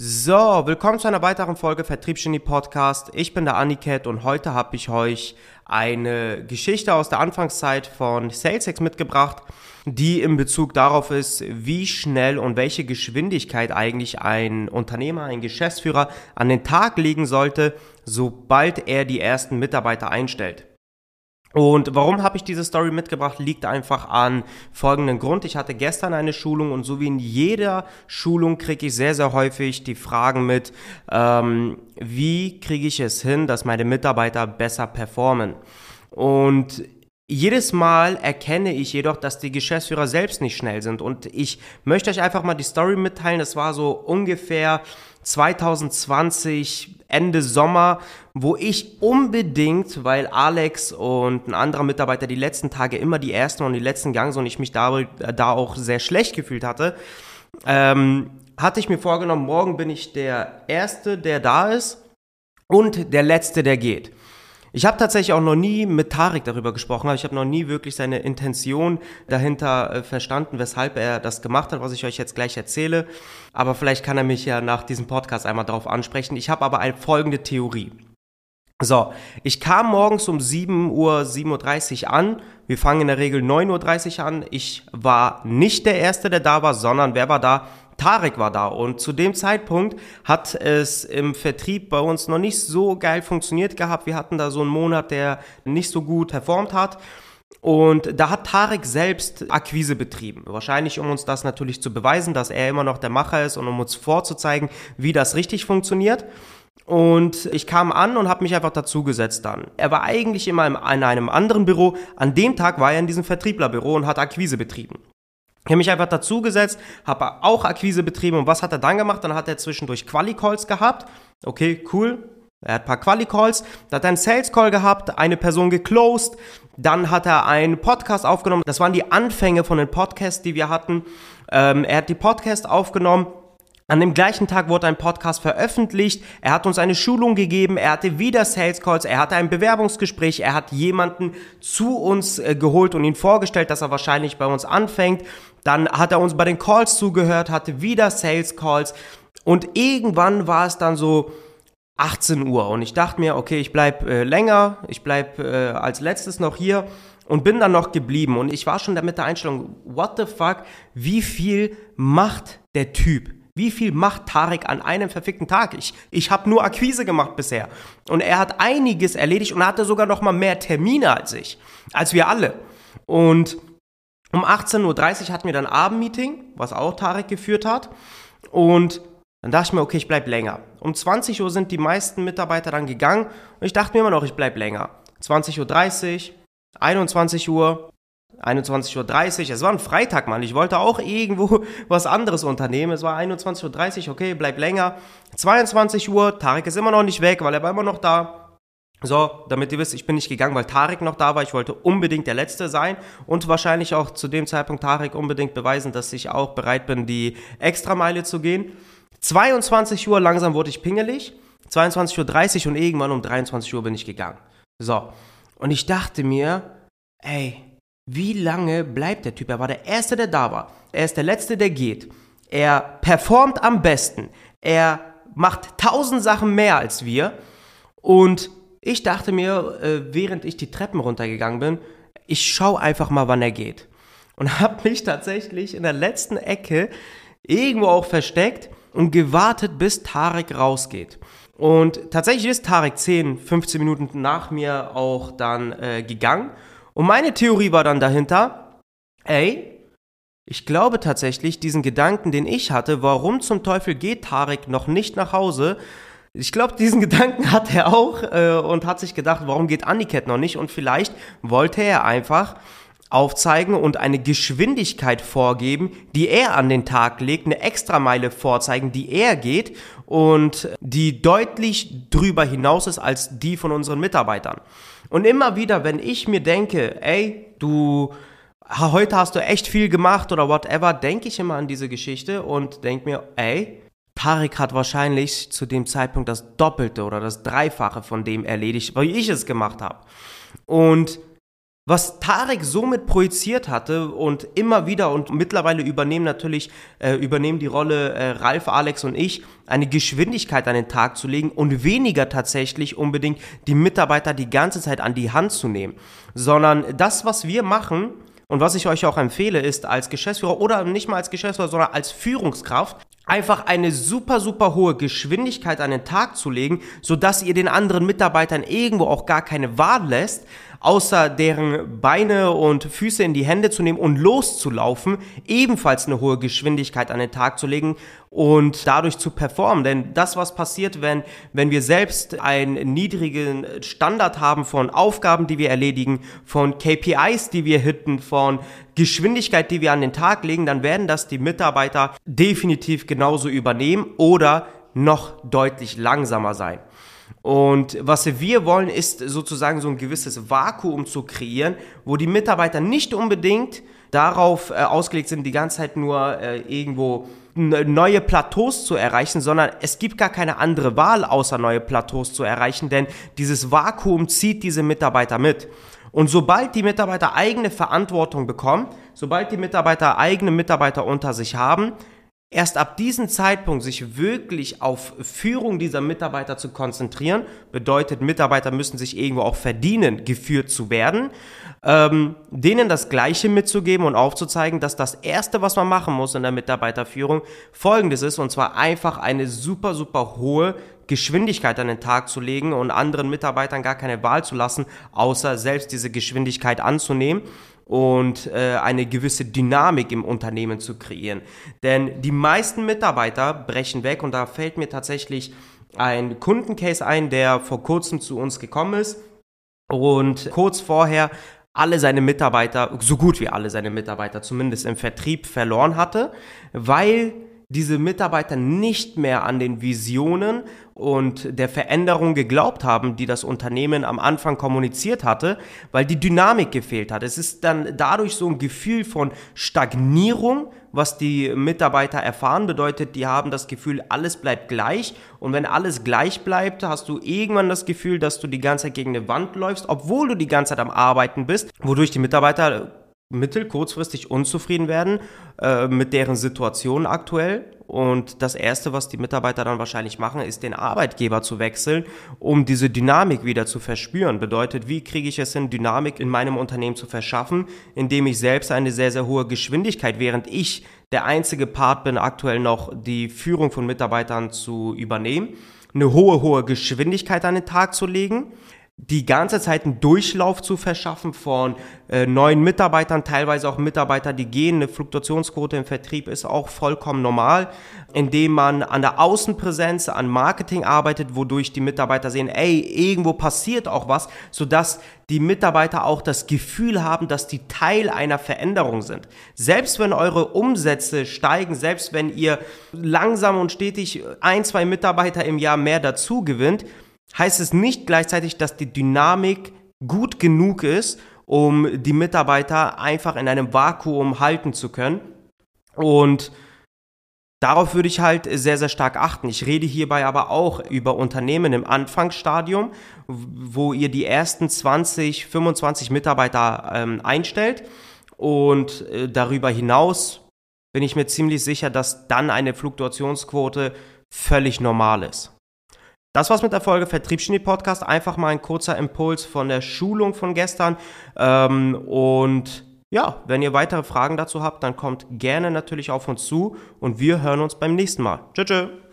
So, willkommen zu einer weiteren Folge Vertriebsgenie Podcast. Ich bin der Aniket und heute habe ich euch eine Geschichte aus der Anfangszeit von SalesX mitgebracht, die in Bezug darauf ist, wie schnell und welche Geschwindigkeit eigentlich ein Unternehmer, ein Geschäftsführer an den Tag legen sollte, sobald er die ersten Mitarbeiter einstellt. Und warum habe ich diese Story mitgebracht, liegt einfach an folgenden Grund. Ich hatte gestern eine Schulung und so wie in jeder Schulung kriege ich sehr, sehr häufig die Fragen mit, ähm, wie kriege ich es hin, dass meine Mitarbeiter besser performen. Und jedes Mal erkenne ich jedoch, dass die Geschäftsführer selbst nicht schnell sind. Und ich möchte euch einfach mal die Story mitteilen. Das war so ungefähr 2020, Ende Sommer, wo ich unbedingt, weil Alex und ein anderer Mitarbeiter die letzten Tage immer die ersten und die letzten Gangs und ich mich da, da auch sehr schlecht gefühlt hatte, ähm, hatte ich mir vorgenommen, morgen bin ich der Erste, der da ist und der Letzte, der geht. Ich habe tatsächlich auch noch nie mit Tarek darüber gesprochen, aber ich habe noch nie wirklich seine Intention dahinter äh, verstanden, weshalb er das gemacht hat, was ich euch jetzt gleich erzähle. Aber vielleicht kann er mich ja nach diesem Podcast einmal darauf ansprechen. Ich habe aber eine folgende Theorie. So, ich kam morgens um 7 Uhr, 7.30 Uhr an. Wir fangen in der Regel 9.30 Uhr an. Ich war nicht der Erste, der da war, sondern wer war da? Tarek war da und zu dem Zeitpunkt hat es im Vertrieb bei uns noch nicht so geil funktioniert gehabt. Wir hatten da so einen Monat, der nicht so gut performt hat. Und da hat Tarek selbst Akquise betrieben. Wahrscheinlich, um uns das natürlich zu beweisen, dass er immer noch der Macher ist und um uns vorzuzeigen, wie das richtig funktioniert. Und ich kam an und habe mich einfach dazugesetzt dann. Er war eigentlich immer in einem anderen Büro. An dem Tag war er in diesem Vertrieblerbüro und hat Akquise betrieben. Ich habe mich einfach dazugesetzt, habe auch Akquise betrieben und was hat er dann gemacht? Dann hat er zwischendurch Quali-Calls gehabt. Okay, cool. Er hat ein paar Quali-Calls, dann hat er einen Sales-Call gehabt, eine Person geclosed, dann hat er einen Podcast aufgenommen. Das waren die Anfänge von den Podcasts, die wir hatten. Ähm, er hat die Podcast aufgenommen, an dem gleichen Tag wurde ein Podcast veröffentlicht. Er hat uns eine Schulung gegeben. Er hatte wieder Sales Calls. Er hatte ein Bewerbungsgespräch. Er hat jemanden zu uns äh, geholt und ihn vorgestellt, dass er wahrscheinlich bei uns anfängt. Dann hat er uns bei den Calls zugehört, hatte wieder Sales Calls. Und irgendwann war es dann so 18 Uhr. Und ich dachte mir, okay, ich bleib äh, länger. Ich bleib äh, als letztes noch hier und bin dann noch geblieben. Und ich war schon da mit der Einstellung, what the fuck, wie viel macht der Typ? Wie viel macht Tarek an einem verfickten Tag? Ich, ich habe nur Akquise gemacht bisher. Und er hat einiges erledigt und hatte sogar noch mal mehr Termine als ich. Als wir alle. Und um 18.30 Uhr hatten wir dann Abendmeeting, was auch Tarek geführt hat. Und dann dachte ich mir, okay, ich bleib länger. Um 20 Uhr sind die meisten Mitarbeiter dann gegangen und ich dachte mir immer noch, ich bleib länger. 20.30 Uhr, 21 Uhr, 21.30 Uhr, es war ein Freitag, Mann. Ich wollte auch irgendwo was anderes unternehmen. Es war 21.30 Uhr, okay, bleib länger. 22 Uhr, Tarek ist immer noch nicht weg, weil er war immer noch da. So, damit ihr wisst, ich bin nicht gegangen, weil Tarek noch da war. Ich wollte unbedingt der Letzte sein und wahrscheinlich auch zu dem Zeitpunkt Tarek unbedingt beweisen, dass ich auch bereit bin, die Extrameile zu gehen. 22 Uhr, langsam wurde ich pingelig. 22.30 Uhr und irgendwann um 23 Uhr bin ich gegangen. So, und ich dachte mir, ey, wie lange bleibt der Typ? Er war der Erste, der da war. Er ist der Letzte, der geht. Er performt am besten. Er macht tausend Sachen mehr als wir. Und ich dachte mir, äh, während ich die Treppen runtergegangen bin, ich schaue einfach mal, wann er geht. Und habe mich tatsächlich in der letzten Ecke irgendwo auch versteckt und gewartet, bis Tarek rausgeht. Und tatsächlich ist Tarek 10, 15 Minuten nach mir auch dann äh, gegangen. Und meine Theorie war dann dahinter, ey, ich glaube tatsächlich, diesen Gedanken, den ich hatte, warum zum Teufel geht Tarek noch nicht nach Hause? Ich glaube, diesen Gedanken hat er auch äh, und hat sich gedacht, warum geht Aniket noch nicht? Und vielleicht wollte er einfach aufzeigen und eine Geschwindigkeit vorgeben, die er an den Tag legt, eine Extrameile vorzeigen, die er geht und die deutlich drüber hinaus ist als die von unseren Mitarbeitern. Und immer wieder, wenn ich mir denke, ey, du, heute hast du echt viel gemacht oder whatever, denke ich immer an diese Geschichte und denke mir, ey, Tarek hat wahrscheinlich zu dem Zeitpunkt das Doppelte oder das Dreifache von dem erledigt, weil ich es gemacht habe. Und was Tarek somit projiziert hatte und immer wieder und mittlerweile übernehmen natürlich, äh, übernehmen die Rolle äh, Ralf, Alex und ich, eine Geschwindigkeit an den Tag zu legen und weniger tatsächlich unbedingt die Mitarbeiter die ganze Zeit an die Hand zu nehmen, sondern das, was wir machen, und was ich euch auch empfehle, ist als Geschäftsführer oder nicht mal als Geschäftsführer, sondern als Führungskraft einfach eine super, super hohe Geschwindigkeit an den Tag zu legen, sodass ihr den anderen Mitarbeitern irgendwo auch gar keine Wahl lässt, außer deren Beine und Füße in die Hände zu nehmen und loszulaufen, ebenfalls eine hohe Geschwindigkeit an den Tag zu legen und dadurch zu performen. Denn das, was passiert, wenn, wenn wir selbst einen niedrigen Standard haben von Aufgaben, die wir erledigen, von KPIs, die wir hitten, von Geschwindigkeit, die wir an den Tag legen, dann werden das die Mitarbeiter definitiv genauso übernehmen oder noch deutlich langsamer sein. Und was wir wollen, ist sozusagen so ein gewisses Vakuum zu kreieren, wo die Mitarbeiter nicht unbedingt darauf äh, ausgelegt sind, die ganze Zeit nur äh, irgendwo neue Plateaus zu erreichen, sondern es gibt gar keine andere Wahl, außer neue Plateaus zu erreichen, denn dieses Vakuum zieht diese Mitarbeiter mit. Und sobald die Mitarbeiter eigene Verantwortung bekommen, sobald die Mitarbeiter eigene Mitarbeiter unter sich haben, Erst ab diesem Zeitpunkt sich wirklich auf Führung dieser Mitarbeiter zu konzentrieren, bedeutet, Mitarbeiter müssen sich irgendwo auch verdienen, geführt zu werden, ähm, denen das Gleiche mitzugeben und aufzuzeigen, dass das Erste, was man machen muss in der Mitarbeiterführung, folgendes ist, und zwar einfach eine super, super hohe Geschwindigkeit an den Tag zu legen und anderen Mitarbeitern gar keine Wahl zu lassen, außer selbst diese Geschwindigkeit anzunehmen und äh, eine gewisse Dynamik im Unternehmen zu kreieren. Denn die meisten Mitarbeiter brechen weg und da fällt mir tatsächlich ein Kundencase ein, der vor kurzem zu uns gekommen ist und kurz vorher alle seine Mitarbeiter, so gut wie alle seine Mitarbeiter zumindest im Vertrieb verloren hatte, weil diese Mitarbeiter nicht mehr an den Visionen und der Veränderung geglaubt haben, die das Unternehmen am Anfang kommuniziert hatte, weil die Dynamik gefehlt hat. Es ist dann dadurch so ein Gefühl von Stagnierung, was die Mitarbeiter erfahren, bedeutet, die haben das Gefühl, alles bleibt gleich und wenn alles gleich bleibt, hast du irgendwann das Gefühl, dass du die ganze Zeit gegen eine Wand läufst, obwohl du die ganze Zeit am Arbeiten bist, wodurch die Mitarbeiter mittel-, kurzfristig unzufrieden werden äh, mit deren Situation aktuell. Und das Erste, was die Mitarbeiter dann wahrscheinlich machen, ist den Arbeitgeber zu wechseln, um diese Dynamik wieder zu verspüren. Bedeutet, wie kriege ich es hin, Dynamik in meinem Unternehmen zu verschaffen, indem ich selbst eine sehr, sehr hohe Geschwindigkeit, während ich der einzige Part bin, aktuell noch die Führung von Mitarbeitern zu übernehmen, eine hohe, hohe Geschwindigkeit an den Tag zu legen die ganze Zeit einen Durchlauf zu verschaffen von äh, neuen Mitarbeitern, teilweise auch Mitarbeiter, die gehen. Eine Fluktuationsquote im Vertrieb ist auch vollkommen normal, indem man an der Außenpräsenz, an Marketing arbeitet, wodurch die Mitarbeiter sehen, ey, irgendwo passiert auch was, sodass die Mitarbeiter auch das Gefühl haben, dass die Teil einer Veränderung sind. Selbst wenn eure Umsätze steigen, selbst wenn ihr langsam und stetig ein, zwei Mitarbeiter im Jahr mehr dazu gewinnt, heißt es nicht gleichzeitig, dass die Dynamik gut genug ist, um die Mitarbeiter einfach in einem Vakuum halten zu können. Und darauf würde ich halt sehr, sehr stark achten. Ich rede hierbei aber auch über Unternehmen im Anfangsstadium, wo ihr die ersten 20, 25 Mitarbeiter ähm, einstellt. Und äh, darüber hinaus bin ich mir ziemlich sicher, dass dann eine Fluktuationsquote völlig normal ist. Das war's mit der Folge Vertriebsgenie Podcast. Einfach mal ein kurzer Impuls von der Schulung von gestern. Ähm, und ja, wenn ihr weitere Fragen dazu habt, dann kommt gerne natürlich auf uns zu und wir hören uns beim nächsten Mal. Tschüss. tschüss.